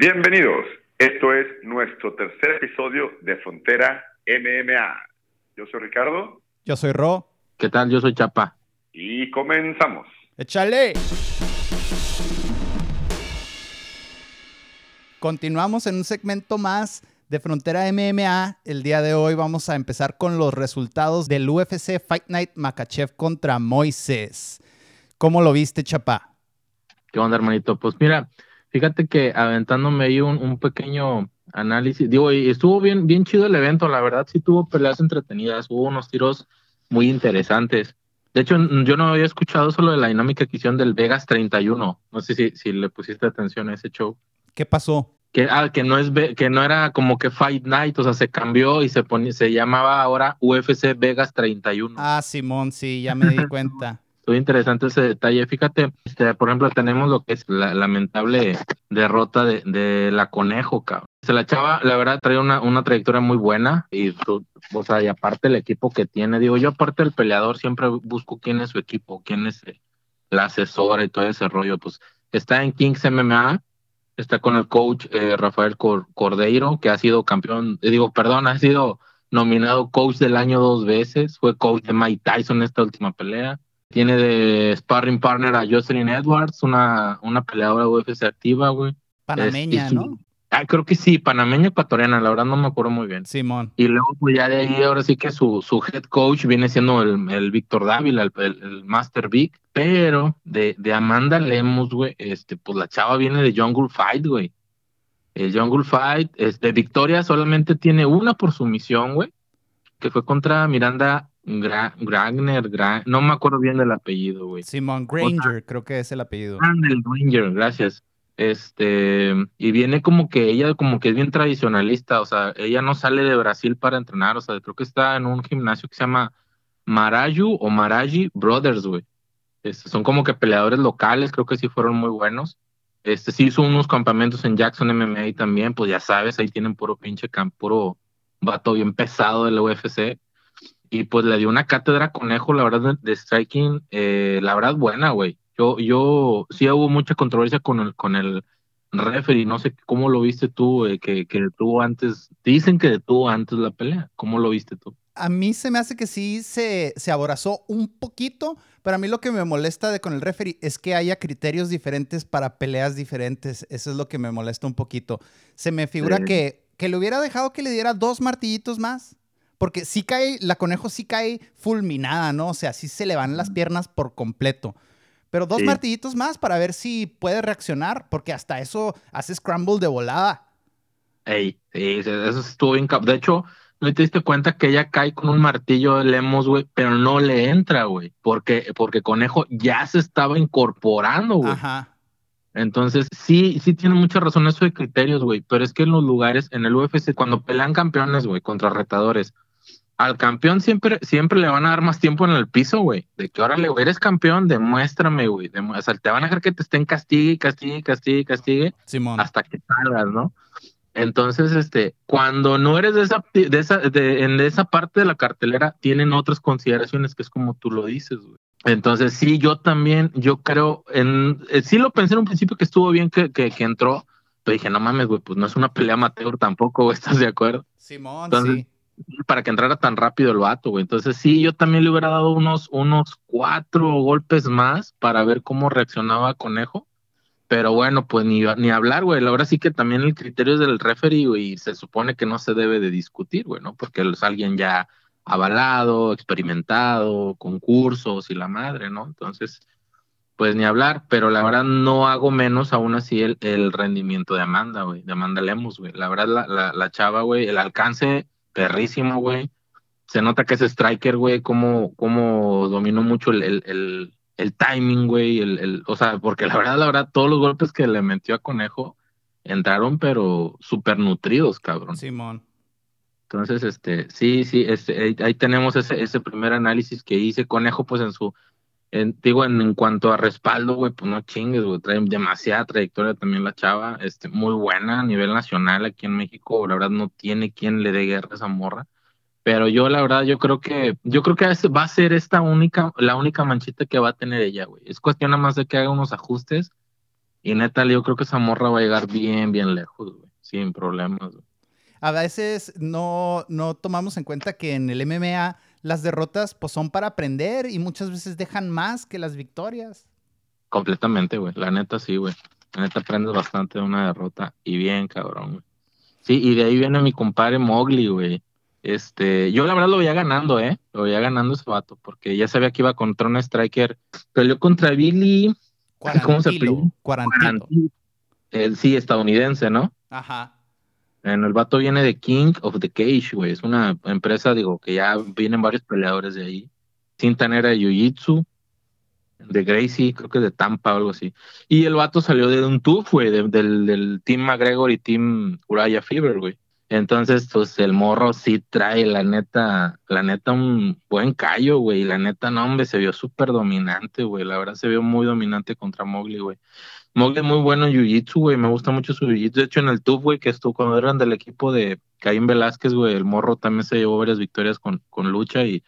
Bienvenidos. Esto es nuestro tercer episodio de Frontera MMA. Yo soy Ricardo. Yo soy Ro. ¿Qué tal? Yo soy Chapa. Y comenzamos. ¡Échale! Continuamos en un segmento más de Frontera MMA. El día de hoy vamos a empezar con los resultados del UFC Fight Night Makachev contra Moises. ¿Cómo lo viste, Chapa? ¿Qué onda, hermanito? Pues mira, Fíjate que aventándome ahí un, pequeño análisis, digo, y estuvo bien, bien chido el evento, la verdad sí tuvo peleas entretenidas, hubo unos tiros muy interesantes. De hecho, yo no había escuchado solo de la dinámica que hicieron del Vegas 31. No sé si, si le pusiste atención a ese show. ¿Qué pasó? Que, ah, que no es que no era como que Fight Night, o sea, se cambió y se ponía, se llamaba ahora UFC Vegas 31. Ah, Simón, sí, ya me di cuenta. Muy interesante ese detalle. Fíjate, este, por ejemplo, tenemos lo que es la lamentable derrota de, la Conejo, cabrón. Se la chava, la verdad, trae una, una trayectoria muy buena y, o sea, y aparte el equipo que tiene, digo, yo aparte del peleador siempre busco quién es su equipo, quién es la asesora y todo ese rollo. Pues está en Kings MMA, está con el coach eh, Rafael Cordeiro, que ha sido campeón, eh, digo, perdón, ha sido nominado coach del año dos veces, fue coach de Mike Tyson en esta última pelea tiene de sparring partner a Jocelyn Edwards, una, una peleadora UFC activa, güey. Panameña, ¿no? Ah, creo que sí, panameña ecuatoriana, la verdad no me acuerdo muy bien. Simón. Y luego, pues ya de ahí, ahora sí que su, su head coach viene siendo el, el Víctor Dávila, el, el, Master Vic, pero de, de Amanda Lemos, güey, este, pues la chava viene de Jungle Fight, güey. El Jungle Fight, es de Victoria solamente tiene una por sumisión, güey, que fue contra Miranda Gra Gragner, no me acuerdo bien del apellido, güey. Simon Granger, creo que es el apellido. Granger, gracias. Este, y viene como que ella como que es bien tradicionalista, o sea, ella no sale de Brasil para entrenar, o sea, creo que está en un gimnasio que se llama Marayu o Maraji Brothers, güey. Este, son como que peleadores locales, creo que sí fueron muy buenos. Este, sí hizo unos campamentos en Jackson MMA también, pues ya sabes, ahí tienen puro pinche camp, puro vato bien pesado del UFC y pues le dio una cátedra conejo, la verdad, de, striking, eh, la verdad, buena, güey. Yo, yo, sí hubo mucha controversia con el, con el referee, no sé cómo lo viste tú, que, que detuvo antes, dicen que detuvo antes la pelea, ¿cómo lo viste tú? A mí se me hace que sí se, se aborazó un poquito, pero a mí lo que me molesta de con el referee es que haya criterios diferentes para peleas diferentes. Eso es lo que me molesta un poquito. Se me figura que, que le hubiera dejado que le diera dos martillitos más porque sí cae, la conejo sí cae fulminada, ¿no? O sea, sí se le van las piernas por completo. Pero dos martillitos más para ver si puede reaccionar, porque hasta eso hace scramble de volada. Ey, sí, eso estuvo bien. De hecho, no te diste cuenta que ella cae con un martillo de Lemos, güey, pero no le entra, güey, porque, porque Conejo ya se estaba incorporando, güey. Ajá. Entonces, sí, sí tiene mucha razón eso de criterios, güey, pero es que en los lugares, en el UFC, cuando pelean campeones, güey, contra retadores, al campeón siempre, siempre le van a dar más tiempo en el piso, güey. De que ahora le eres campeón, demuéstrame, güey. o sea, te van a dejar que te estén castigue, castigue, castigue, castigue. Simón. Hasta que salgas, ¿no? Entonces, este, cuando no eres de esa, de esa, de, en esa parte de la cartelera, tienen otras consideraciones que es como tú lo dices, güey. Entonces, sí, yo también, yo creo, en, eh, sí lo pensé en un principio que estuvo bien que, que, entró, pero dije, no mames, güey, pues no es una pelea amateur tampoco, güey, ¿estás de acuerdo? Simón, sí para que entrara tan rápido el vato, güey. Entonces sí, yo también le hubiera dado unos, unos cuatro golpes más para ver cómo reaccionaba Conejo. Pero bueno, pues ni, ni hablar, güey. Ahora sí que también el criterio es del referee, güey, y se supone que no se debe de discutir, güey, ¿no? Porque es alguien ya avalado, experimentado, concursos y la madre, ¿no? Entonces, pues ni hablar, pero la verdad no hago menos aún así el, el rendimiento de Amanda, güey, de Amanda Lemos, güey. La verdad, la, la, la chava, güey, el alcance perrísimo, güey. Se nota que ese striker, güey, como, como dominó mucho el, el, el, timing, güey, el, el, o sea, porque la verdad, la verdad, todos los golpes que le metió a Conejo entraron, pero súper nutridos, cabrón. Simón. Entonces, este, sí, sí, este, ahí tenemos ese, ese primer análisis que hice. Conejo, pues en su, en, digo, en, cuanto a respaldo, güey, pues no chingues, güey, trae demasiada trayectoria también la chava, este, muy buena a nivel nacional aquí en México, la verdad no tiene quien le dé guerra a esa morra, pero yo la verdad, yo creo que, yo creo que va a ser esta única, la única manchita que va a tener ella, güey, es cuestión nada más de que haga unos ajustes Y neta, yo creo que esa morra va a llegar bien, bien lejos, güey. Sin problemas. A veces no, no tomamos en cuenta que en el MMA las derrotas pues son para aprender y muchas veces dejan más que las victorias. Completamente, güey. La neta sí, güey. La neta aprendes bastante de una derrota y bien, cabrón, güey. Sí, y de ahí viene mi compadre Mowgli, güey. Este, yo la verdad lo veía ganando, ¿eh? Lo veía ganando ese vato, porque ya sabía que iba contra un striker. Peleó contra Billy. ¿Cómo se? Cuarantilo. El, sí, estadounidense, ¿no? Ajá. En el vato viene de King of the Cage, güey. Es una empresa, digo, que ya vienen varios peleadores de ahí. Cinta negra de Jiu-Jitsu, de Gracie, creo que de Tampa o algo así. Y el vato salió de un TUF, güey, del, del Team McGregor y Team Uriah Fever, güey. Entonces, pues el morro sí trae, la neta, la neta, un buen callo, güey. La neta, no, hombre, se vio súper dominante, güey. La verdad, se vio muy dominante contra Mowgli, güey. Mowgli muy bueno en Jiu-Jitsu, güey. Me gusta mucho su Jiu-Jitsu. De hecho, en el TUF, güey, que estuvo cuando eran del equipo de Caín Velázquez, güey, el morro también se llevó varias victorias con, con lucha y,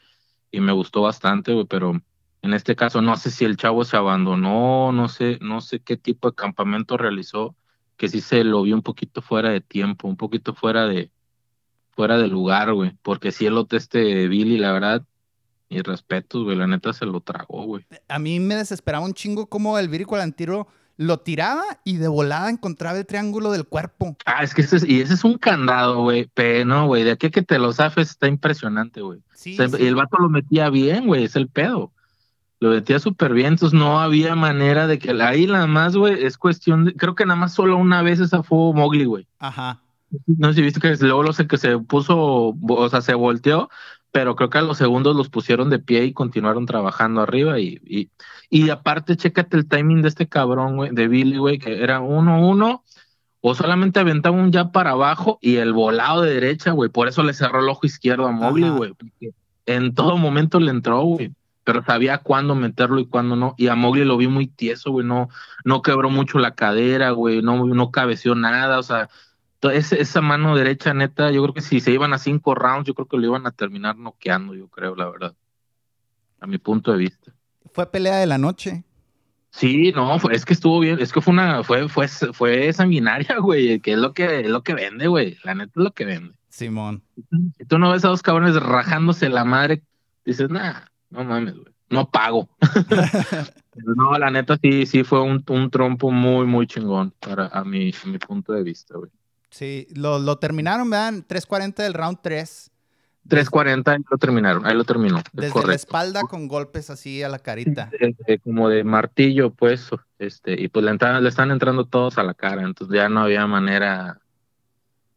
y me gustó bastante, güey. Pero en este caso, no sé si el chavo se abandonó, no sé, no sé qué tipo de campamento realizó, que sí se lo vio un poquito fuera de tiempo, un poquito fuera de, fuera de lugar, güey. Porque si el otro este Billy, la verdad, y respetos, güey, la neta se lo tragó, güey. A mí me desesperaba un chingo como el Viri Colantiro lo tiraba y de volada encontraba el triángulo del cuerpo. Ah, es que ese es, y ese es un candado, güey. Pero no, güey, de aquí que te lo zafes está impresionante, güey. Sí, El vato lo metía bien, güey, es el pedo. Lo metía súper bien, entonces no había manera de que ahí nada más, güey, es cuestión de, creo que nada más solo una vez esa fue Mowgli, güey. Ajá. No sé si viste que luego lo sé que se puso, o sea, se volteó, pero creo que a los segundos los pusieron de pie y continuaron trabajando arriba. Y, y, y aparte, chécate el timing de este cabrón, güey, de Billy, güey, que era uno, uno, o solamente aventaba un ya para abajo y el volado de derecha, güey. Por eso le cerró el ojo izquierdo a Mowgli, güey. En todo momento le entró, güey. Pero sabía cuándo meterlo y cuándo no. Y a Mowgli lo vi muy tieso, güey. No, no quebró mucho la cadera, güey. No, no cabeció nada. O sea, esa mano derecha, neta, yo creo que si se iban a cinco rounds, yo creo que lo iban a terminar noqueando, yo creo, la verdad. A mi punto de vista. Fue pelea de la noche. Sí, no, es que estuvo bien, es que fue una, fue, fue, fue sanguinaria, güey, que es lo que, es lo que vende, güey. La neta es lo que vende. Simón. Si tú no ves a dos cabrones rajándose la madre, dices, nah, no mames, güey. No pago. no, la neta sí, sí fue un, un trompo muy, muy chingón para a mi, a mi punto de vista, güey. Sí, lo, lo terminaron, vean, 3.40 del round 3. 3.40 ahí lo terminaron, ahí lo terminó. Desde la espalda con golpes así a la carita. como de martillo, pues, este, y pues le, le están entrando todos a la cara, entonces ya no había manera,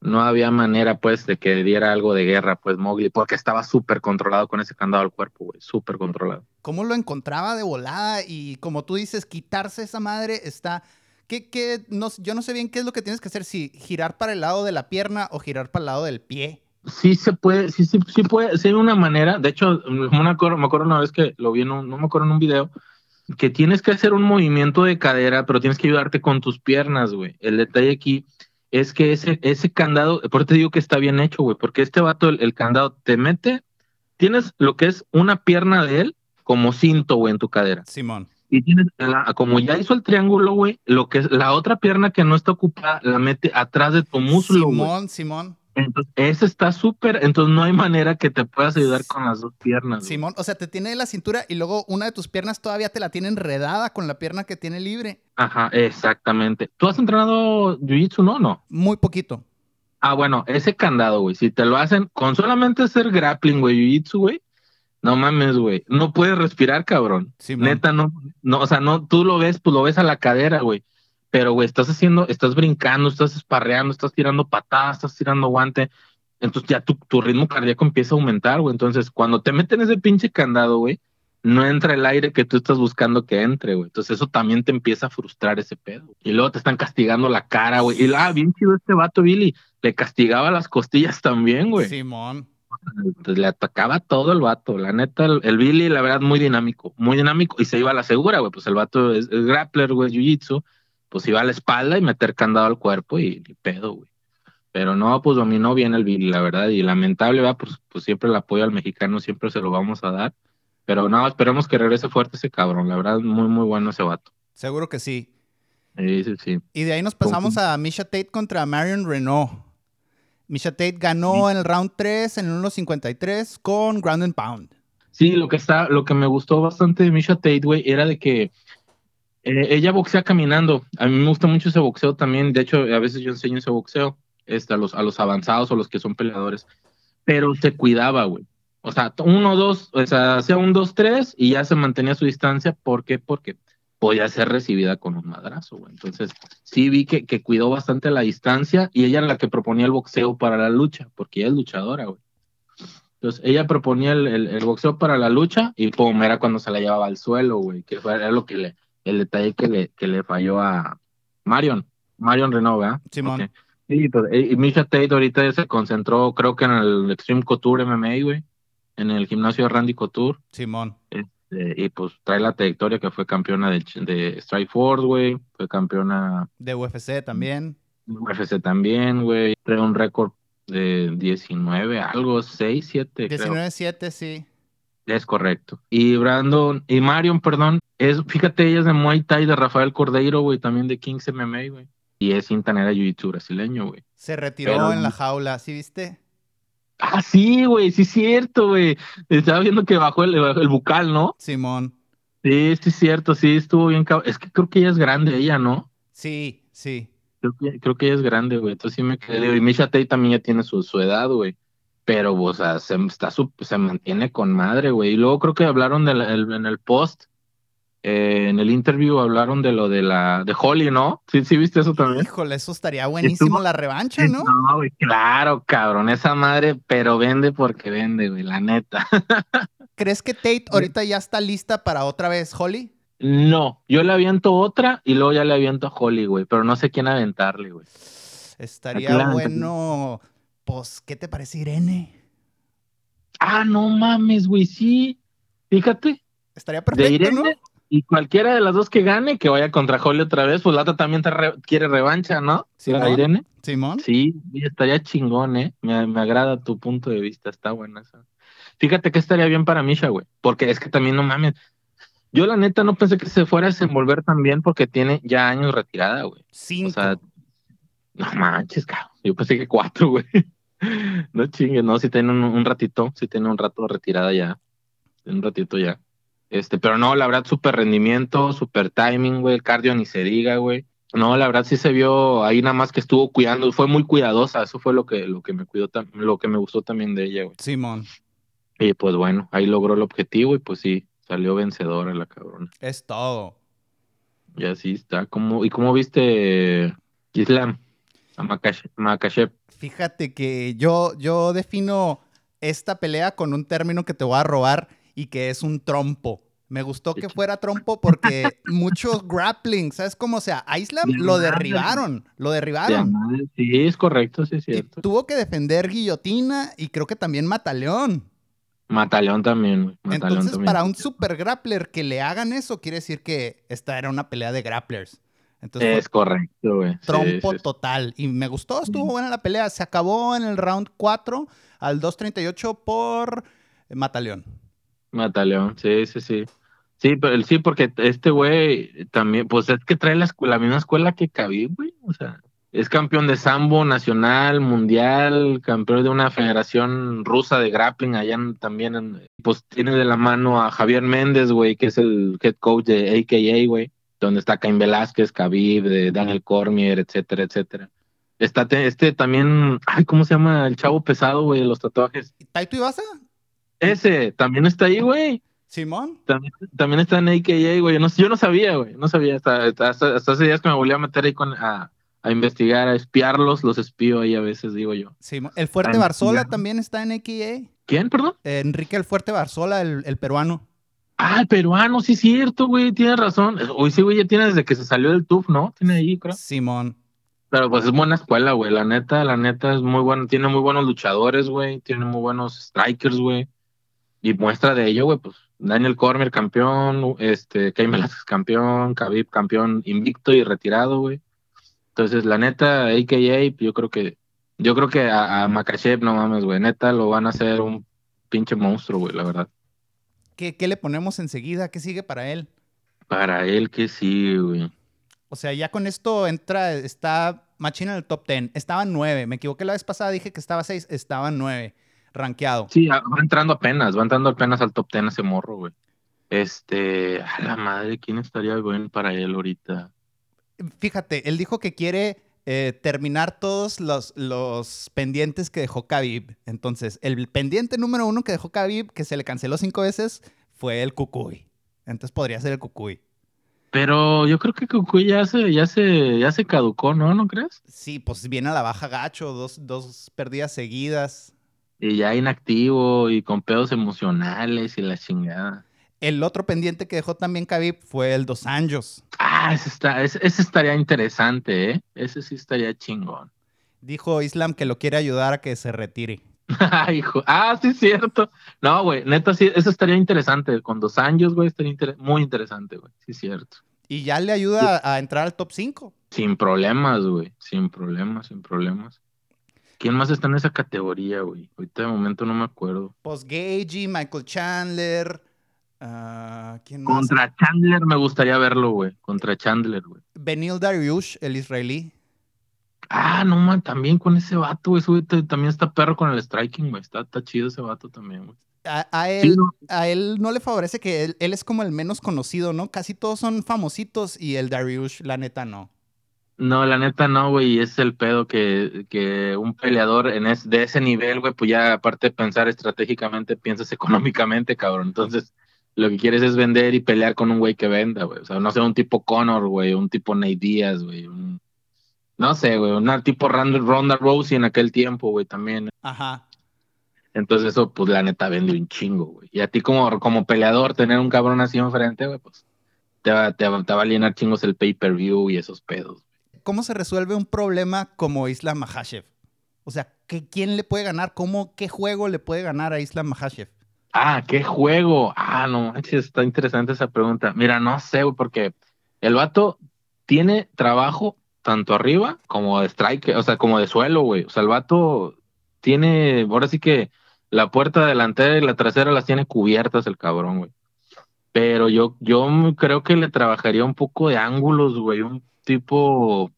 no había manera, pues, de que diera algo de guerra, pues, Mowgli, porque estaba súper controlado con ese candado al cuerpo, güey, súper controlado. ¿Cómo lo encontraba de volada? Y como tú dices, quitarse esa madre está ¿Qué, no, yo no sé bien qué es lo que tienes que hacer, si girar para el lado de la pierna o girar para el lado del pie. Sí se puede, sí, sí, sí puede ser una manera. De hecho, me acuerdo, me acuerdo una vez que lo vi en un, no me acuerdo en un video, que tienes que hacer un movimiento de cadera, pero tienes que ayudarte con tus piernas, güey. El detalle aquí es que ese, ese candado, por eso te digo que está bien hecho, güey, porque este vato, el, el candado, te mete, tienes lo que es una pierna de él como cinto, güey, en tu cadera. Simón y tienes como ya hizo el triángulo, güey, lo que es la otra pierna que no está ocupada la mete atrás de tu muslo. Simón, Simón. Entonces, ese está súper, entonces no hay manera que te puedas ayudar con las dos piernas. Simón, o sea, te tiene la cintura y luego una de tus piernas todavía te la tiene enredada con la pierna que tiene libre. Ajá, exactamente. ¿Tú has entrenado Jiu-Jitsu, no? No. Muy poquito. Ah, bueno, ese candado, güey, si te lo hacen con solamente hacer grappling, güey, Jiu-Jitsu, güey, no mames, güey. No puedes respirar, cabrón. Neta, no, no, o sea, no, tú lo ves, pues lo ves a la cadera, güey. Pero, güey, estás haciendo, estás brincando, estás esparreando, estás tirando patadas, estás tirando guante. Entonces ya tu, tu ritmo cardíaco empieza a aumentar, güey. Entonces, cuando te meten ese pinche candado, güey, no entra el aire que tú estás buscando que entre, güey. Entonces eso también te empieza a frustrar ese pedo. Y luego te están castigando la cara, güey. Y ah, bien chido este vato, Billy. Le castigaba las costillas también, güey. Simón. Le atacaba todo el vato. La neta, el, Billy, la verdad, muy dinámico, muy dinámico. Y se iba a la segura, güey. Pues el vato es, grappler, güey, jiu-jitsu. Pues iba a la espalda y meter candado al cuerpo y, pedo, güey. Pero no, pues dominó bien el Billy, la verdad. Y lamentable, va, pues, pues siempre el apoyo al mexicano, siempre se lo vamos a dar. Pero no, esperemos que regrese fuerte ese cabrón. La verdad, muy, muy bueno ese vato. Seguro que sí. Sí, sí, sí. Y de ahí nos pasamos a Misha Tate contra Marion Renault. Misha Tate ganó en el round 3 en el 1.53 con ground and pound. Sí, lo que está, lo que me gustó bastante de Misha Tate, güey, era de que eh, ella boxea caminando. A mí me gusta mucho ese boxeo también. De hecho, a veces yo enseño ese boxeo este, a, los, a los avanzados o los que son peleadores. Pero se cuidaba, güey. O sea, uno, dos, o sea, hacía un, dos, tres y ya se mantenía su distancia. ¿Por qué? Porque podía ser recibida con un madrazo, güey. Entonces, sí vi que, que cuidó bastante la distancia y ella era la que proponía el boxeo para la lucha, porque ella es luchadora, güey. Entonces, ella proponía el, el, boxeo para la lucha y pum, era cuando se la llevaba al suelo, güey, que fue, era lo que le, el detalle que le, que le falló a Marion, Marion Renault, ¿verdad? Simón. Sí, pues, y Misha Tate ahorita se concentró, creo que en el Extreme Couture MMA, güey, en el gimnasio de Randy Couture. Simón. Este, y pues trae la trayectoria que fue campeona de, de Strike Force, güey, fue campeona. De UFC también. UFC también, güey. Trae un récord de 19, algo, 6, 7. 19, 7, sí. Es correcto. Y Brandon, y Marion, perdón, es, fíjate, ella es de Muay Thai de Rafael Cordeiro, güey, también de Kings MMA, güey. Y es cinta negra jiu-jitsu brasileño, güey. Se retiró en la jaula, ¿sí viste? Ah, sí, güey, sí es cierto, güey. Estaba viendo que bajó el, el bucal, ¿no? Simón. Sí, sí es cierto, sí, estuvo bien Es que creo que ella es grande, ella, ¿no? Sí, sí. Creo que, creo que ella es grande, güey. Entonces sí me quedé. Y Misha Tate también ya tiene su, su edad, güey. Pero, o sea, se, está, se mantiene con madre, güey. Y luego creo que hablaron de en el post eh, en el interview hablaron de lo de la de Holly, ¿no? Sí, sí viste eso también. Híjole, eso estaría buenísimo la revancha, ¿no? No, güey, claro, cabrón, esa madre, pero vende porque vende, güey, la neta. ¿Crees que Tate ahorita ya está lista para otra vez Holly? No, yo le aviento otra y luego ya le aviento a Holly, güey, pero no sé quién aventarle, güey. Estaría bueno, pues, ¿qué te parece Irene? Ah, no mames, güey, sí. Fíjate. Estaría perfecto, ¿no? Y cualquiera de las dos que gane, que vaya contra Holly otra vez, pues la otra también quiere revancha, ¿no? ¿Simón? Irene. Simón. Sí, estaría chingón, ¿eh? Me, agrada tu punto de vista, está buena esa. Fíjate que estaría bien para Misha, güey, porque es que también no mames. Yo la neta no pensé que se fuera a desenvolver tan bien porque tiene ya años retirada, güey. Cinco. O sea, no manches, cabrón. Yo pensé que cuatro, güey. No chingues, no, si tiene un, un ratito, si tiene un rato retirada ya. Un ratito ya. Este, pero no, la verdad, súper rendimiento, súper timing, güey. El cardio ni se diga, güey. No, la verdad sí se vio ahí nada más que estuvo cuidando, fue muy cuidadosa, eso fue lo que, lo que me cuidó, lo que me gustó también de ella, güey. Simón. Y pues bueno, ahí logró el objetivo y pues sí, salió vencedora la cabrona. Es todo. Y así está. como ¿Y cómo viste Islam? A Makashev. Fíjate que yo, yo defino esta pelea con un término que te voy a robar y que es un trompo. Me gustó que fuera trompo porque muchos grappling, ¿sabes cómo? O sea, a Islam lo derribaron, lo derribaron. Sí, es correcto, sí es cierto. tuvo que defender guillotina y creo que también Mataleón. Mataleón también. Entonces, para un super grappler que le hagan eso, quiere decir que esta era una pelea de grapplers. Entonces, es correcto, güey. Trompo total. Y me gustó, estuvo buena la pelea. Se acabó en el round 4 al 2.38 por Mataleón. Mataleón, sí, sí, sí. Sí, pero sí, porque este güey también, pues es que trae la, misma escuela que Khabib, güey. O sea, es campeón de sambo nacional, mundial, campeón de una federación rusa de grappling allá también. pues tiene de la mano a Javier Méndez, güey, que es el head coach de AKA, güey, donde está Cain Velázquez, Khabib, de Daniel Cormier, etcétera, etcétera. Está este también, ay, ¿cómo se llama? El chavo pesado, güey, los tatuajes. ¿Taito Ibasa? Ese, también está ahí, güey. Simón. También, está en AKA, güey. No, yo no sabía, güey. No sabía. Hasta, hasta, hace días que me volví a meter ahí con, a, a, investigar, a espiarlos. Los espío ahí a veces, digo yo. Simón. El Fuerte Barzola también está en AKA. ¿Quién, perdón? Enrique el Fuerte Barzola, el, el peruano. Ah, el peruano, sí es cierto, güey. Tienes razón. Hoy sí, güey, ya tiene desde que se salió del TUF, ¿no? Tiene ahí, creo. Simón. Pero pues es buena escuela, güey. La neta, la neta es muy buena. Tiene muy buenos luchadores, güey. Tiene muy buenos strikers, güey. Y muestra de ello, güey, pues Daniel Cormier campeón, este, Cain Velázquez campeón, Khabib campeón invicto y retirado, güey. Entonces, la neta, AKA, yo creo que, yo creo que a, a Makachev, no mames, güey, neta, lo van a hacer un pinche monstruo, güey, la verdad. ¿Qué, ¿Qué le ponemos enseguida? ¿Qué sigue para él? Para él, ¿qué sigue, güey? O sea, ya con esto entra, está Machina en el top 10. Estaba 9. Me equivoqué la vez pasada, dije que estaba 6. Estaba 9, rankeado. Sí, va entrando apenas, va entrando apenas al top 10 ese morro, güey. Este, a la madre, ¿quién estaría bien para él ahorita? Fíjate, él dijo que quiere eh, terminar todos los, los pendientes que dejó Khabib. Entonces, el pendiente número uno que dejó Khabib, que se le canceló cinco veces, fue el Cucuy. Entonces podría ser el Cucuy. Pero yo creo que Cucuy ya se, ya se, ya se caducó, ¿no? ¿No crees? Sí, pues viene a la baja gacho, dos, dos pérdidas seguidas. Y ya inactivo y con pedos emocionales y la chingada. El otro pendiente que dejó también Khabib fue el Dos Anjos. Ah, ese, está, ese, estaría interesante, ¿eh? Ese sí estaría chingón. Dijo Islam que lo quiere ayudar a que se retire. Hijo. Ah, sí, cierto. No, güey, neta, sí, eso estaría interesante. Con dos años, güey, estaría muy interesante, güey. Sí, cierto. Y ya le ayuda a, entrar al top 5. Sin problemas, güey. Sin problemas, sin problemas. ¿Quién más está en esa categoría, güey? Ahorita de momento no me acuerdo. Pues Gagey, Michael Chandler. Uh, ¿quién más? Contra Chandler me gustaría verlo, güey. Contra Chandler, güey. Benil Dariush, el israelí. Ah, no, man, también con ese vato, güey. También está perro con el striking, güey. Está, chido ese vato también, güey. A, él, no. a él no le favorece que él, es como el menos conocido, ¿no? Casi todos son famositos y el Dariush, la neta, no. No, la neta no, güey, es el pedo que, que un peleador en es, de ese nivel, güey, pues ya aparte de pensar estratégicamente, piensas económicamente, cabrón. Entonces, lo que quieres es vender y pelear con un güey que venda, güey. O sea, no sé, un tipo Connor, güey, un tipo Nate Díaz, güey, un no sé, güey, una tipo Ronda Rousey en aquel tiempo, güey, también. Ajá. Entonces eso, pues la neta vende un chingo, güey. Y a ti como, como peleador, tener un cabrón así enfrente, güey, pues te va, te, va, a llenar chingos el pay-per-view y esos pedos. ¿Cómo se resuelve un problema como Islam Mahashev? O sea, ¿qué, ¿quién le puede ganar? ¿Cómo, qué juego le puede ganar a Islam Mahashev? Ah, ¿qué juego? Ah, no manches, está interesante esa pregunta. Mira, no sé, porque el vato tiene trabajo tanto arriba como de strike, o sea, como de suelo, güey. O sea, el vato tiene, ahora sí que la puerta delantera y la trasera las tiene cubiertas el cabrón, güey. Pero yo, yo creo que le trabajaría un poco de ángulos, güey. Un tipo,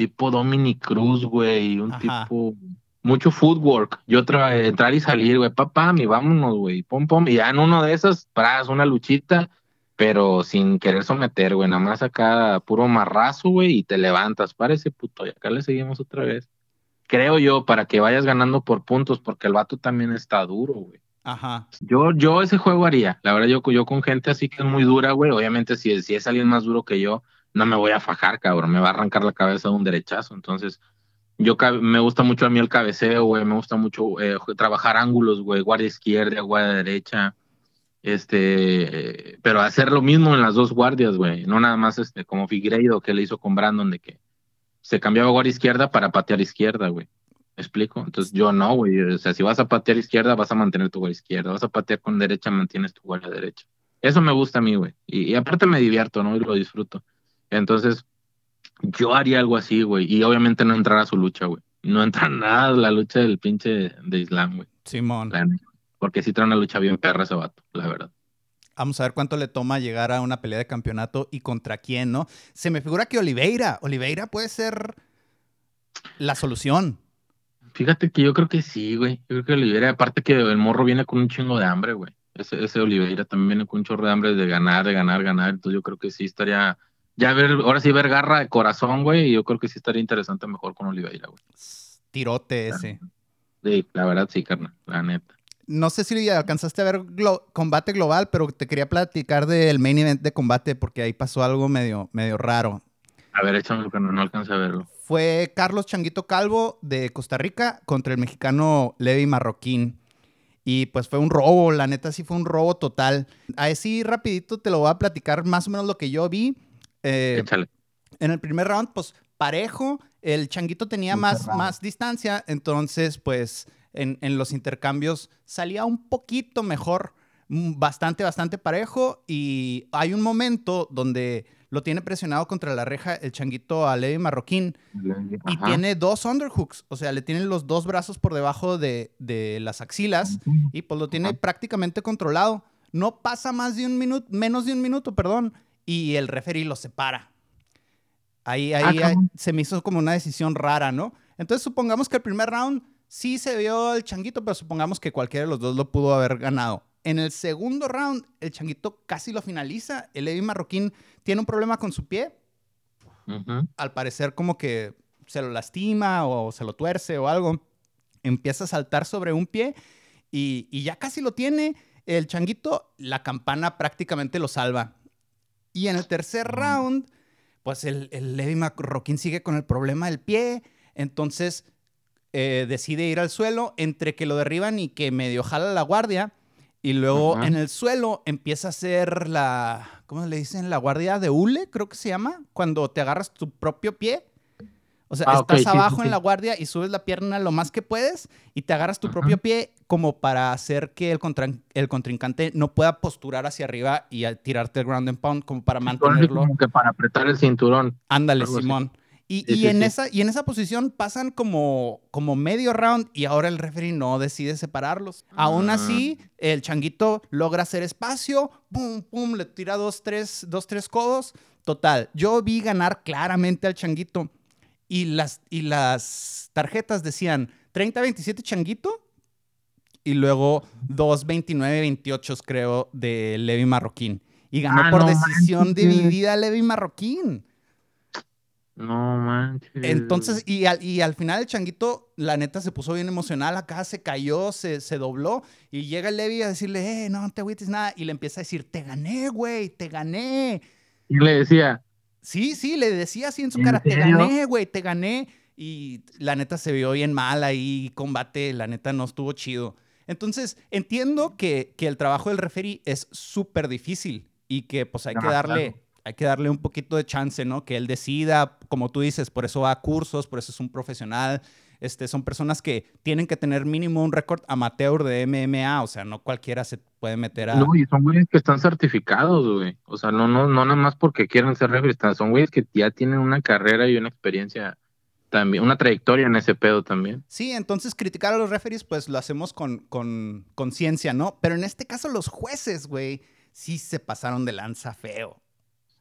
tipo Dominic Cruz, güey. Un tipo, mucho footwork. Yo entrar y salir, güey. Papá, mi vámonos, güey. Pom, pom. Y ya en uno de esas, pras, una luchita pero sin querer someter, güey, nada más acá puro marrazo, güey, y te levantas, parece puto, y acá le seguimos otra vez. Creo yo, para que vayas ganando por puntos, porque el vato también está duro, güey. Ajá. Yo, yo ese juego haría, la verdad, yo, yo con gente así que es muy dura, güey, obviamente si, si es alguien más duro que yo, no me voy a fajar, cabrón, me va a arrancar la cabeza de un derechazo, entonces... Yo me gusta mucho a mí el cabeceo, güey, me gusta mucho eh, trabajar ángulos, güey, guardia izquierda, guardia derecha, este, pero hacer lo mismo en las dos guardias, güey. No nada más este, como Figueiredo que le hizo con Brandon de que se cambiaba guardia izquierda para patear izquierda, güey. ¿Me explico? Entonces yo no, güey. O sea, si vas a patear izquierda, vas a mantener tu guardia izquierda. Vas a patear con derecha, mantienes tu guardia derecha. Eso me gusta a mí, güey. Y, aparte me divierto, ¿no? Y lo disfruto. Entonces, yo haría algo así, güey. Y obviamente no entrar a su lucha, güey. No entra nada la lucha del pinche de Islam, güey. Simón porque sí trae una lucha bien perra ese vato, la verdad. Vamos a ver cuánto le toma llegar a una pelea de campeonato y contra quién, ¿no? Se me figura que Oliveira, Oliveira puede ser la solución. Fíjate que yo creo que sí, güey. Yo creo que Oliveira, aparte que el morro viene con un chingo de hambre, güey. Ese, ese Oliveira también viene con un chorro de hambre de ganar, de ganar, ganar. Entonces yo creo que sí estaría, ya ver, ahora sí ver garra de corazón, güey. Y yo creo que sí estaría interesante mejor con Oliveira, güey. Tirote ese. Sí, la verdad sí, carnal, la neta no sé si alcanzaste a ver combate global, pero te quería platicar del main event de combate porque ahí pasó algo medio, medio raro. A ver, échame que no, no alcancé a verlo. Fue Carlos Changuito Calvo de Costa Rica contra el mexicano Levi Marroquín. Y pues fue un robo, la neta sí fue un robo total. Así rapidito te lo voy a platicar más o menos lo que yo vi. Eh. En el primer round, pues parejo, el Changuito tenía más, más distancia, entonces pues en, los intercambios salía un poquito mejor, mm, bastante, bastante parejo. Y hay un momento donde lo tiene presionado contra la reja el changuito a Levi Marroquín y tiene dos underhooks, o sea, le tienen los dos brazos por debajo de, las axilas y pues lo tiene prácticamente controlado. No pasa más de un minuto, menos de un minuto, perdón, y el referee lo separa. Ahí, ahí, ahí se me hizo como una decisión rara, ¿no? Entonces supongamos que el primer round sí se vio el changuito, pero supongamos que cualquiera de los dos lo pudo haber ganado. En el segundo round, el changuito casi lo finaliza. El Levi Marroquín tiene un problema con su pie. Al parecer como que se lo lastima o se lo tuerce o algo. Empieza a saltar sobre un pie y, ya casi lo tiene. El changuito, la campana prácticamente lo salva. Y en el tercer round, pues el, el Levi Marroquín sigue con el problema del pie. Entonces eh, decide ir al suelo entre que lo derriban y que medio jala la guardia. Y luego en el suelo empieza a hacer la, ¿cómo le dicen? La guardia de hule, creo que se llama, cuando te agarras tu propio pie. O sea, ah, estás abajo en la guardia y subes la pierna lo más que puedes y te agarras tu propio pie como para hacer que el, el, contrincante no pueda posturar hacia arriba y tirarte el ground and pound, como para mantenerlo. Como que para apretar el cinturón. Ándale, Simón. Y, en Esa, y en esa posición pasan como, como medio round y ahora el referee no decide separarlos. Aún ah. así, el changuito logra hacer espacio, pum, pum, le tira dos tres, dos, tres codos. Total, yo vi ganar claramente al changuito y las, y las tarjetas decían 30-27 changuito y luego 2-29-28 creo de Levi Marroquín. Y ganó ah, por decisión dividida Levi Marroquín. No manches. Entonces, y al, y al final el changuito, la neta, se puso bien emocional. Acá se cayó, se, se dobló. Y llega Levi a decirle, eh, no te agüites nada. Y le empieza a decir, te gané, güey, te gané. Y le decía. Sí, sí, le decía así en su cara, te gané, güey, te gané. Y la neta se vio bien mal ahí, combate, la neta no estuvo chido. Entonces, entiendo que, que el trabajo del referee es súper difícil y que pues hay que darle hay que darle un poquito de chance, ¿no? Que él decida, como tú dices, por eso va a cursos, por eso es un profesional. Este, son personas que tienen que tener mínimo un récord amateur de MMA, o sea, no cualquiera se puede meter a... No, y son güeyes que están certificados, güey. O sea, no, no, no nada más porque quieran ser referees, son güeyes que ya tienen una carrera y una experiencia también, una trayectoria en ese pedo también. Sí, entonces criticar a los referees, pues lo hacemos con conciencia, ¿no? Pero en este caso los jueces, güey, sí se pasaron de lanza feo.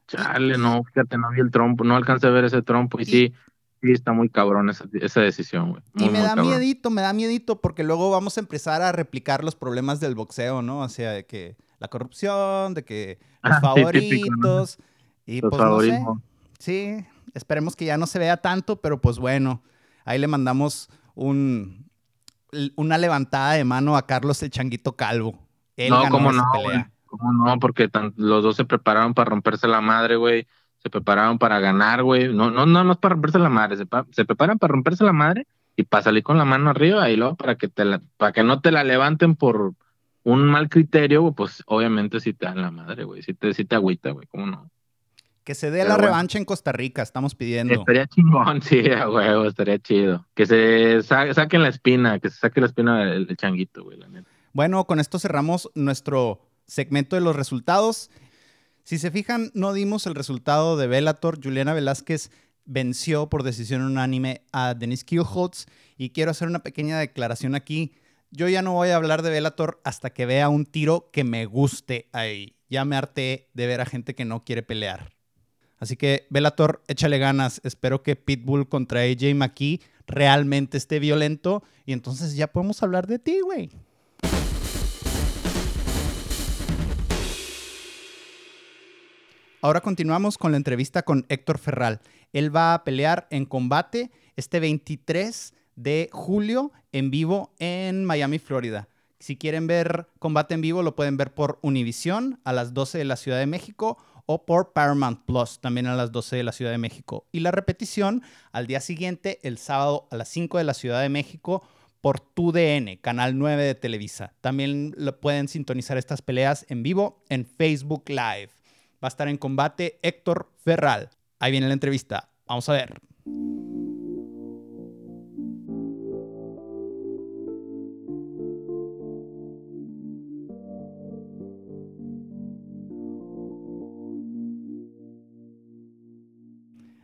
Chale, no, fíjate, no vi el trompo, no alcancé a ver ese trompo y, sí, sí está muy cabrón esa, esa decisión, güey. Y me da miedito, me da miedito porque luego vamos a empezar a replicar los problemas del boxeo, ¿no? O sea, de que la corrupción, de que los ah, favoritos y pues no sé. Sí, esperemos que ya no se vea tanto, pero pues bueno, ahí le mandamos un, una levantada de mano a Carlos el Changuito Calvo. Él no, cómo no, pelea. ¿Cómo no? Porque los dos se prepararon para romperse la madre, güey. Se prepararon para ganar, güey. No, no, no, no es para romperse la madre. Se, preparan para romperse la madre y para salir con la mano arriba y luego para que te para que no te la levanten por un mal criterio, pues obviamente sí te dan la madre, güey. Sí te, sí te agüita, güey. ¿Cómo no? Que se dé la revancha en Costa Rica, estamos pidiendo. Estaría chingón, sí, güey, estaría chido. Que se saquen la espina, que se saque la espina del, changuito, güey, la neta. Bueno, con esto cerramos nuestro segmento de los resultados. Si se fijan, no dimos el resultado de Bellator. Juliana Velázquez venció por decisión unánime a Denis Kielholtz. Y quiero hacer una pequeña declaración aquí. Yo ya no voy a hablar de Bellator hasta que vea un tiro que me guste ahí. Ya me harté de ver a gente que no quiere pelear. Así que, Bellator, échale ganas. Espero que Pitbull contra AJ McKee realmente esté violento. Y entonces ya podemos hablar de ti, güey. Ahora continuamos con la entrevista con Héctor Ferral. Él va a pelear en combate este 23 de julio en vivo en Miami, Florida. Si quieren ver combate en vivo, lo pueden ver por Univision a las 12 de la Ciudad de México o por Paramount Plus también a las 12 de la Ciudad de México. Y la repetición al día siguiente, el sábado a las 5 de la Ciudad de México por TUDN, Canal 9 de Televisa. También pueden sintonizar estas peleas en vivo en Facebook Live va a estar en combate Héctor Ferral. Ahí viene la entrevista. Vamos a ver.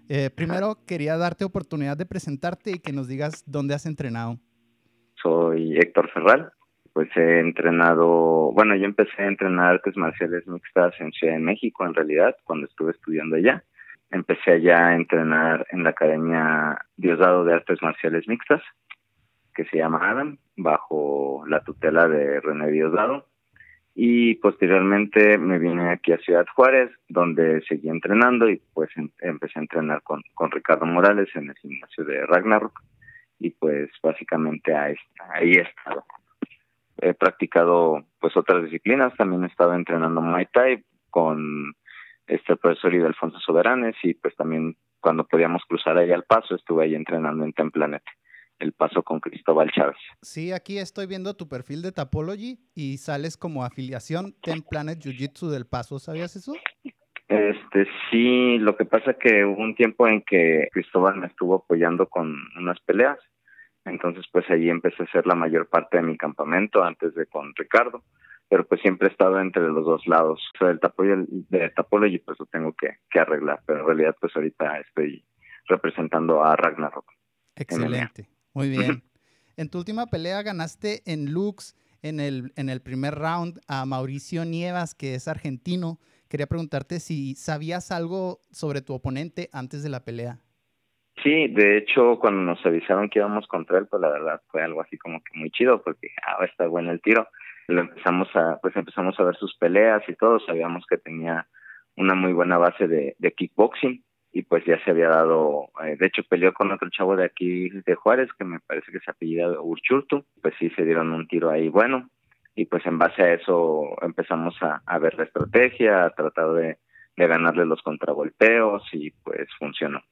Eh, primero quería darte oportunidad de presentarte y que nos digas dónde has entrenado. Soy Héctor Ferral, pues he entrenado, bueno, yo empecé a entrenar artes marciales mixtas en Ciudad de México, en realidad, cuando estuve estudiando allá. empecé ya a entrenar en la Academia Diosdado de Artes Marciales Mixtas, que se llama Adam, bajo la tutela de René Diosdado. Y posteriormente me vine aquí a Ciudad Juárez, donde seguí entrenando y pues em, empecé a entrenar con, con Ricardo Morales en el gimnasio de Ragnarok. Y pues básicamente ahí, ahí he estado. He practicado pues otras disciplinas, también he estado entrenando Muay Thai con este profesor y de Alfonso Soberanes y pues también cuando podíamos cruzar ahí al paso estuve ahí entrenando en Templanet el paso con Cristóbal Chávez. Sí, aquí estoy viendo tu perfil de Tapology y sales como afiliación Templanet Jiu Jitsu del Paso, ¿sabías eso? Este sí, lo que pasa que hubo un tiempo en que Cristóbal me estuvo apoyando con unas peleas, entonces pues allí empecé a hacer la mayor parte de mi campamento antes de con Ricardo pero pues siempre he estado entre los dos lados. O sea, el de Tapology pues lo tengo que, que arreglar, pero en realidad pues ahorita estoy representando a Ragnarok. Excelente, muy bien. en tu última pelea ganaste en Lux en el, en el primer round a Mauricio Nievas, que es argentino. Quería preguntarte si sabías algo sobre tu oponente antes de la pelea. Sí, de hecho, cuando nos avisaron que íbamos contra él, pues la verdad fue algo así como que muy chido, porque ah, está bueno el tiro. Lo empezamos a, pues empezamos a ver sus peleas y todo, sabíamos que tenía una muy buena base de, kickboxing y pues ya se había dado, eh, de hecho peleó con otro chavo de aquí de Juárez que me parece que se apellida Urchurtu, pues sí se dieron un tiro ahí bueno y pues en base a eso empezamos a, a ver la estrategia, a tratar de, de ganarle los contragolpeos y pues funcionó.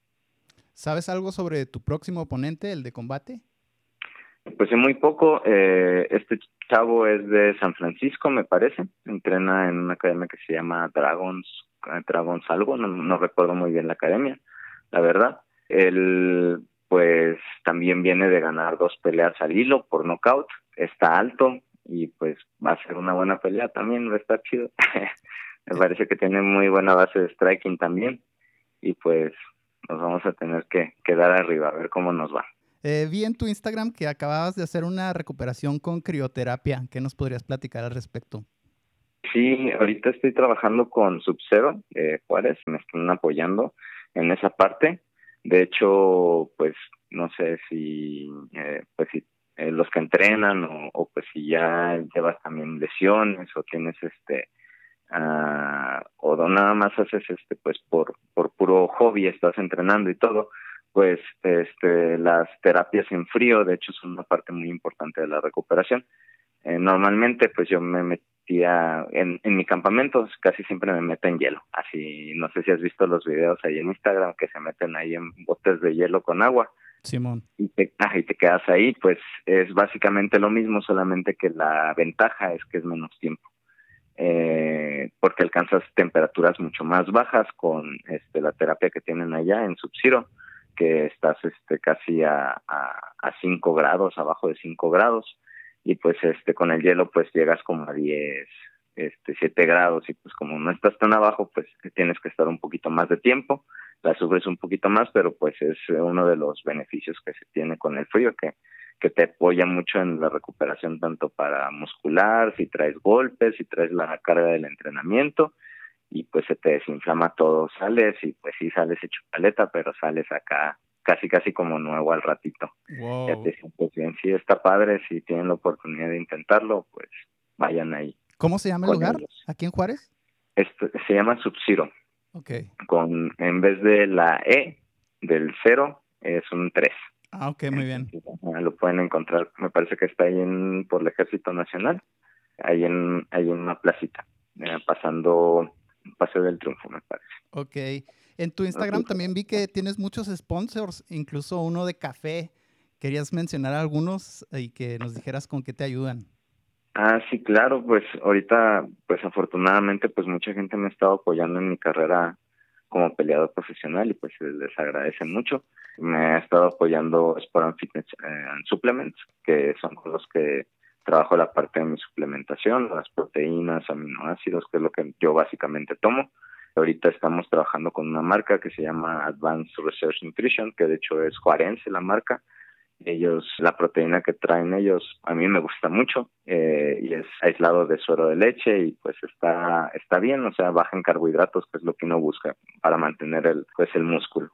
¿Sabes algo sobre tu próximo oponente, el de combate? Pues sé muy poco. Eh, este chavo es de San Francisco, me parece. Entrena en una academia que se llama Dragons, Dragons algo, no, no recuerdo muy bien la academia, la verdad. Él, pues, también viene de ganar dos peleas al hilo por nocaut. Está alto y, pues, va a ser una buena pelea también, va a estar chido. me parece que tiene muy buena base de striking también. Y, pues, nos vamos a tener que quedar arriba, a ver cómo nos va. Eh, vi en tu Instagram que acababas de hacer una recuperación con crioterapia. ¿Qué nos podrías platicar al respecto? Sí, ahorita estoy trabajando con Subzero eh, Juárez, me están apoyando en esa parte. De hecho, pues no sé si, eh, pues si eh, los que entrenan o, o, pues si ya llevas también lesiones o tienes este uh, o nada más haces este pues por por puro hobby estás entrenando y todo pues este, las terapias en frío, de hecho, son una parte muy importante de la recuperación. Eh, normalmente, pues yo me metía en, en mi campamento, casi siempre me meto en hielo. Así, no sé si has visto los videos ahí en Instagram que se meten ahí en botes de hielo con agua. Simón. Y te, ah, y te quedas ahí, pues es básicamente lo mismo, solamente que la ventaja es que es menos tiempo. Eh, porque alcanzas temperaturas mucho más bajas con este, la terapia que tienen allá en Sub-Zero que estás este casi a, a, 5 grados, abajo de 5 grados, y pues este con el hielo pues llegas como a 10, este 7 grados, y pues como no estás tan abajo, pues tienes que estar un poquito más de tiempo, la sufres un poquito más, pero pues es uno de los beneficios que se tiene con el frío, que, que te apoya mucho en la recuperación tanto para muscular, si traes golpes, si traes la carga del entrenamiento, y pues se te desinflama todo, sales y pues sí sales hecho paleta, pero sales acá casi casi como nuevo al ratito. Ya te sientes bien, sí está padre, si tienen la oportunidad de intentarlo, pues vayan ahí. ¿Cómo se llama el lugar? ¿Aquí en Juárez? Este, se llama Sub-Zero. Okay. Con, en vez de la E del cero, es un 3. Ah, ok, muy bien. Lo pueden encontrar, me parece que está ahí en, por el Ejército Nacional, ahí en, ahí en una placita, eh, pasando Paseo del Triunfo, me parece. Ok. En tu Instagram también vi que tienes muchos sponsors, incluso uno de café. ¿Querías mencionar algunos y que nos dijeras con qué te ayudan? Ah, sí, claro, pues ahorita, pues afortunadamente, pues mucha gente me ha estado apoyando en mi carrera como peleador profesional y pues les agradece mucho. Me ha estado apoyando Sport Fitness eh, Supplements, que son los que trabajo la parte de mi suplementación, las proteínas, aminoácidos, que es lo que yo básicamente tomo. Ahorita estamos trabajando con una marca que se llama Advanced Research Nutrition, que de hecho es juarense la marca, ellos, la proteína que traen ellos, a mí me gusta mucho eh, y es aislado de suero de leche y pues está, está bien, o sea, baja en carbohidratos, que es lo que uno busca para mantener el, pues el músculo.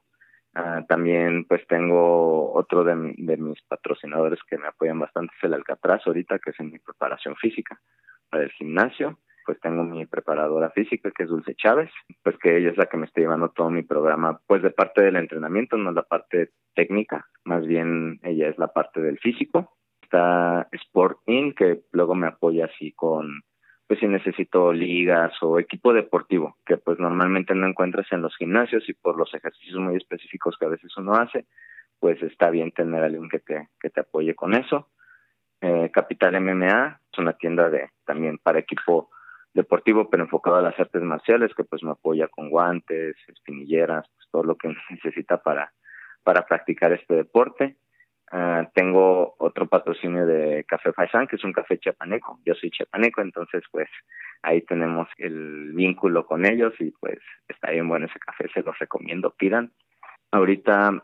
Ah, también pues tengo otro de, de, mis patrocinadores que me apoyan bastante, es el Alcatraz ahorita, que es en mi preparación física para el gimnasio pues tengo mi preparadora física que es Dulce Chávez, pues que ella es la que me está llevando todo mi programa, pues de parte del entrenamiento, no la parte técnica, más bien ella es la parte del físico. Está Sport In, que luego me apoya así con, pues si necesito ligas o equipo deportivo, que pues normalmente no encuentras en los gimnasios y por los ejercicios muy específicos que a veces uno hace, pues está bien tener a alguien que te, que te apoye con eso. Eh, Capital MMA es una tienda de también para equipo deportivo, pero enfocado a las artes marciales, que pues me apoya con guantes, espinilleras, pues todo lo que necesita para, para practicar este deporte. Uh, tengo otro patrocinio de Café Faisán, que es un café chapaneco. Yo soy chapaneco, entonces pues ahí tenemos el vínculo con ellos y pues está bien bueno ese café, se los recomiendo, pidan. Ahorita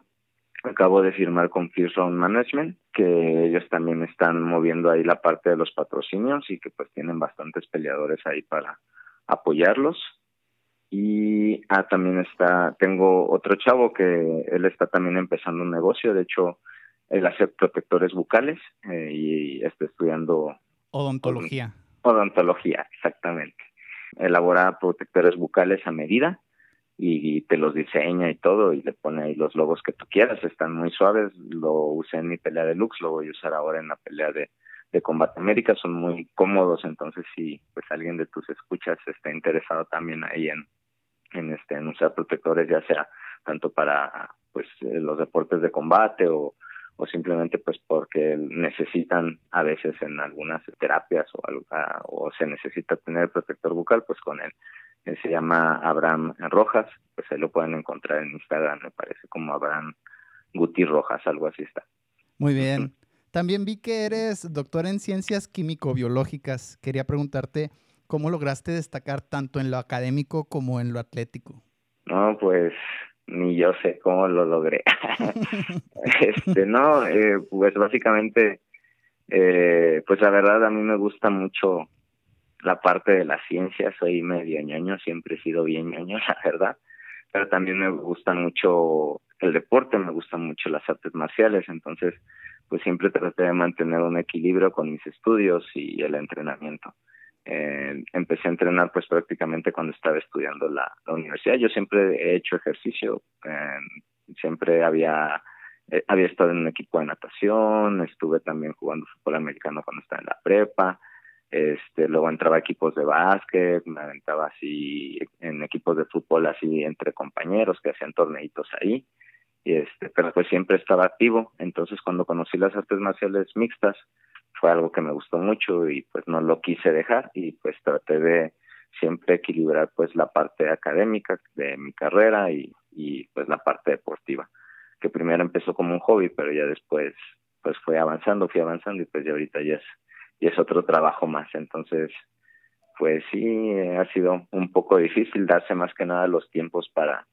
acabo de firmar con First Management, que ellos también están moviendo ahí la parte de los patrocinios y que pues tienen bastantes peleadores ahí para apoyarlos. Y ah, también está, tengo otro chavo que él está también empezando un negocio, de hecho, él hace protectores bucales eh, y está estudiando odontología. Odontología, exactamente. Elabora protectores bucales a medida y, te los diseña y todo y le pone ahí los logos que tú quieras, están muy suaves, lo usé en mi pelea de Lux, lo voy a usar ahora en la pelea de, de Combate América, son muy cómodos, entonces si pues alguien de tus escuchas está interesado también ahí en, en este en usar protectores ya sea tanto para pues los deportes de combate o, o simplemente pues porque necesitan a veces en algunas terapias o, ah, o se necesita tener protector bucal pues con él se llama Abraham Rojas, pues ahí lo pueden encontrar en Instagram, me parece como Abraham Guti Rojas, algo así está. Muy bien. También vi que eres doctor en ciencias químico-biológicas. Quería preguntarte cómo lograste destacar tanto en lo académico como en lo atlético. No, pues ni yo sé cómo lo logré. este, no, eh, pues básicamente, eh, pues la verdad a mí me gusta mucho la parte de la ciencia, soy medio ñoño, siempre he sido bien ñoño, la verdad, pero también me gusta mucho el deporte, me gustan mucho las artes marciales, entonces pues siempre traté de mantener un equilibrio con mis estudios y el entrenamiento. Eh, empecé a entrenar pues prácticamente cuando estaba estudiando la, universidad. Yo siempre he hecho ejercicio, eh, siempre había eh, había estado en un equipo de natación, estuve también jugando fútbol americano cuando estaba en la prepa, este luego entraba a equipos de básquet, me aventaba así en equipos de fútbol así entre compañeros que hacían torneitos ahí, y este, pero pues siempre estaba activo, entonces cuando conocí las artes marciales mixtas fue algo que me gustó mucho y pues no lo quise dejar y pues traté de siempre equilibrar pues la parte académica de mi carrera y, y pues la parte deportiva, que primero empezó como un hobby, pero ya después pues fue avanzando, fui avanzando y pues ya ahorita ya es y es otro trabajo más. Entonces, pues sí, ha sido un poco difícil darse más que nada los tiempos para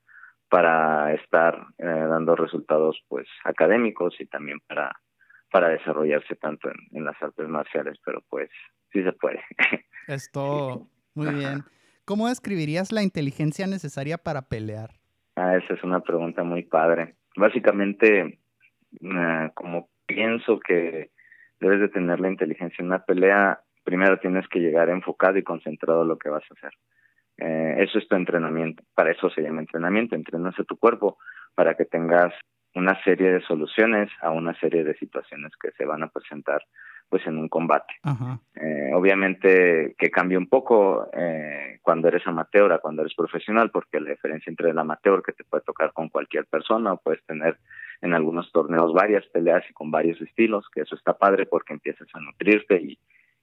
para estar eh, dando resultados pues académicos y también para para desarrollarse tanto en, en, las artes marciales, pero pues sí se puede. Esto, muy bien. ¿Cómo describirías la inteligencia necesaria para pelear? Ah, esa es una pregunta muy padre. Básicamente, uh, como pienso que debes de tener la inteligencia. En una pelea, primero tienes que llegar enfocado y concentrado en lo que vas a hacer. Eh, eso es tu entrenamiento. Para eso se llama entrenamiento. Entrenas a tu cuerpo para que tengas una serie de soluciones a una serie de situaciones que se van a presentar pues en un combate. Eh, obviamente que cambia un poco eh, cuando eres amateur a cuando eres profesional, porque la diferencia entre el amateur que te puede tocar con cualquier persona o puedes tener en algunos torneos varias peleas y con varios estilos, que eso está padre porque empiezas a nutrirte y,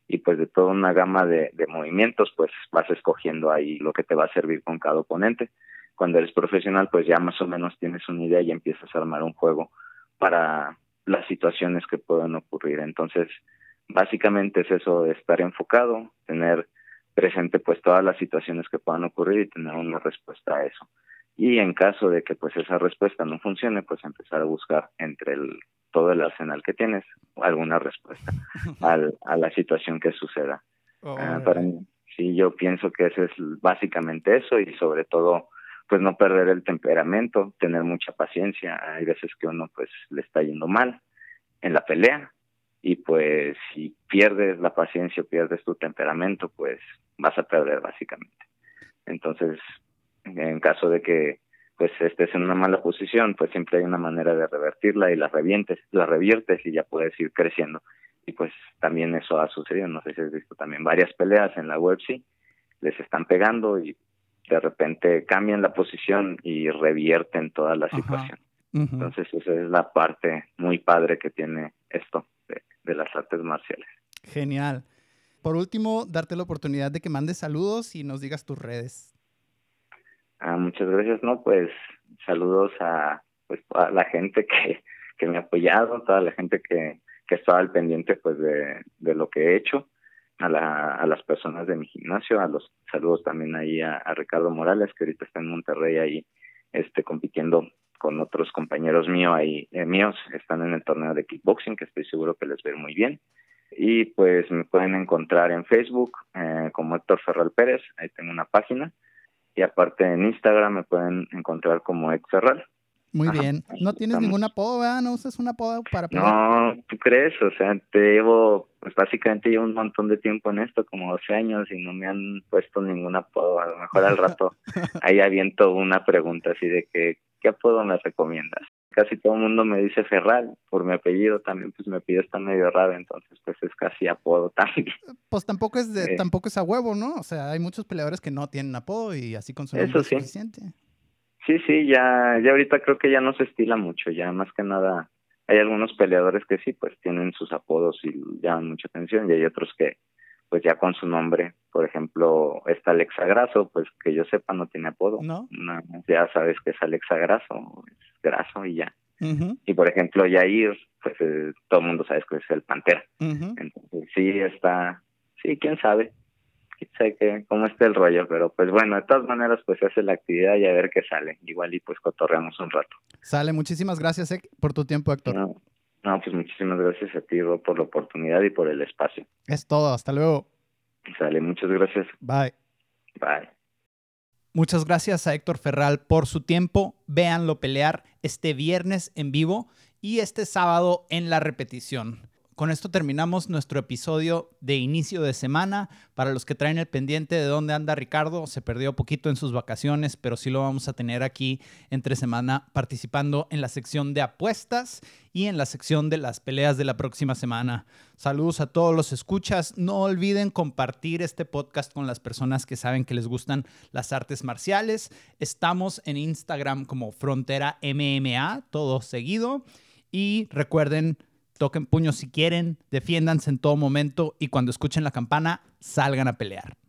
y pues de toda una gama de, de movimientos, pues vas escogiendo ahí lo que te va a servir con cada oponente. Cuando eres profesional, pues ya más o menos tienes una idea y empiezas a armar un juego para las situaciones que pueden ocurrir. Entonces, básicamente es eso de estar enfocado, tener presente pues todas las situaciones que puedan ocurrir y tener una respuesta a eso. y en caso de que pues esa respuesta no funcione, pues empezar a buscar entre el, todo el arsenal que tienes alguna respuesta al, a la situación que suceda. Ah, para mí, sí, yo pienso que eso es básicamente eso y sobre todo pues no perder el temperamento, tener mucha paciencia. Hay veces que uno pues le está yendo mal en la pelea y pues si pierdes la paciencia, pierdes tu temperamento, pues vas a perder básicamente. Entonces, en caso de que pues estés en una mala posición, pues siempre hay una manera de revertirla y la revientes, la reviertes y ya puedes ir creciendo. Y pues también eso ha sucedido, no sé si has visto también varias peleas en la web, sí, les están pegando y de repente cambian la posición y revierten toda la situación. Entonces esa es la parte muy padre que tiene esto de las artes marciales. Genial. Por último, darte la oportunidad de que mandes saludos y nos digas tus redes. Ah, muchas gracias, ¿no? Pues saludos a, pues, a la gente que, que me ha apoyado, toda la gente que, que estaba al pendiente pues de, de lo que he hecho, a, la, a las personas de mi gimnasio, a los saludos también ahí a, Ricardo Morales, que ahorita está en Monterrey ahí este compitiendo con otros compañeros míos ahí, eh, míos, están en el torneo de kickboxing, que estoy seguro que les ve muy bien. Y pues me pueden encontrar en Facebook eh, como Héctor Ferral Pérez, ahí tengo una página. Y aparte en Instagram me pueden encontrar como Héctor Ferral. Muy bien. ¿No tienes ningún apodo, ¿verdad? ¿No usas un apodo para No, ¿tú crees? O sea, te llevo, pues básicamente llevo un montón de tiempo en esto, como 12 años, y no me han puesto ningún apodo. A lo mejor al rato ahí aviento una pregunta así de que, ¿qué apodo me recomiendas? Casi todo el mundo me dice Ferral, por mi apellido también, pues mi apellido está medio raro, entonces pues es casi apodo también. Pues tampoco es de, tampoco es a huevo, ¿no? O sea, hay muchos peleadores que no tienen apodo y así con su nombre es suficiente. Sí, sí, ya, ya ahorita creo que ya no se estila mucho, ya más que nada hay algunos peleadores que sí, pues tienen sus apodos y llaman mucha atención y hay otros que pues ya con su nombre, por ejemplo, está Alexa Graso, pues que yo sepa no tiene apodo, ¿no? ya sabes que es Alexa Graso, es Graso y ya. Y por ejemplo, Yair, pues eh, todo el mundo sabe que es el Pantera. Entonces sí está, sí, quién sabe, sé que cómo está el rollo, pero pues bueno, de todas maneras pues se hace la actividad y a ver qué sale. Igual y pues cotorreamos un rato. Sale, muchísimas gracias por tu tiempo, Héctor. No, pues muchísimas gracias a ti, Rob, por la oportunidad y por el espacio. Es todo, hasta luego. Sale, muchas gracias. Bye. Bye. Muchas gracias a Héctor Ferral por su tiempo. Véanlo pelear este viernes en vivo y este sábado en la repetición con esto terminamos nuestro episodio de inicio de semana. Para los que traen el pendiente de dónde anda Ricardo, se perdió poquito en sus vacaciones, pero sí lo vamos a tener aquí entre semana participando en la sección de apuestas y en la sección de las peleas de la próxima semana. Saludos a todos los escuchas. No olviden compartir este podcast con las personas que saben que les gustan las artes marciales. Estamos en Instagram como Frontera MMA, todo seguido. Y recuerden toquen puños si quieren, defiéndanse en todo momento y cuando escuchen la campana, salgan a pelear.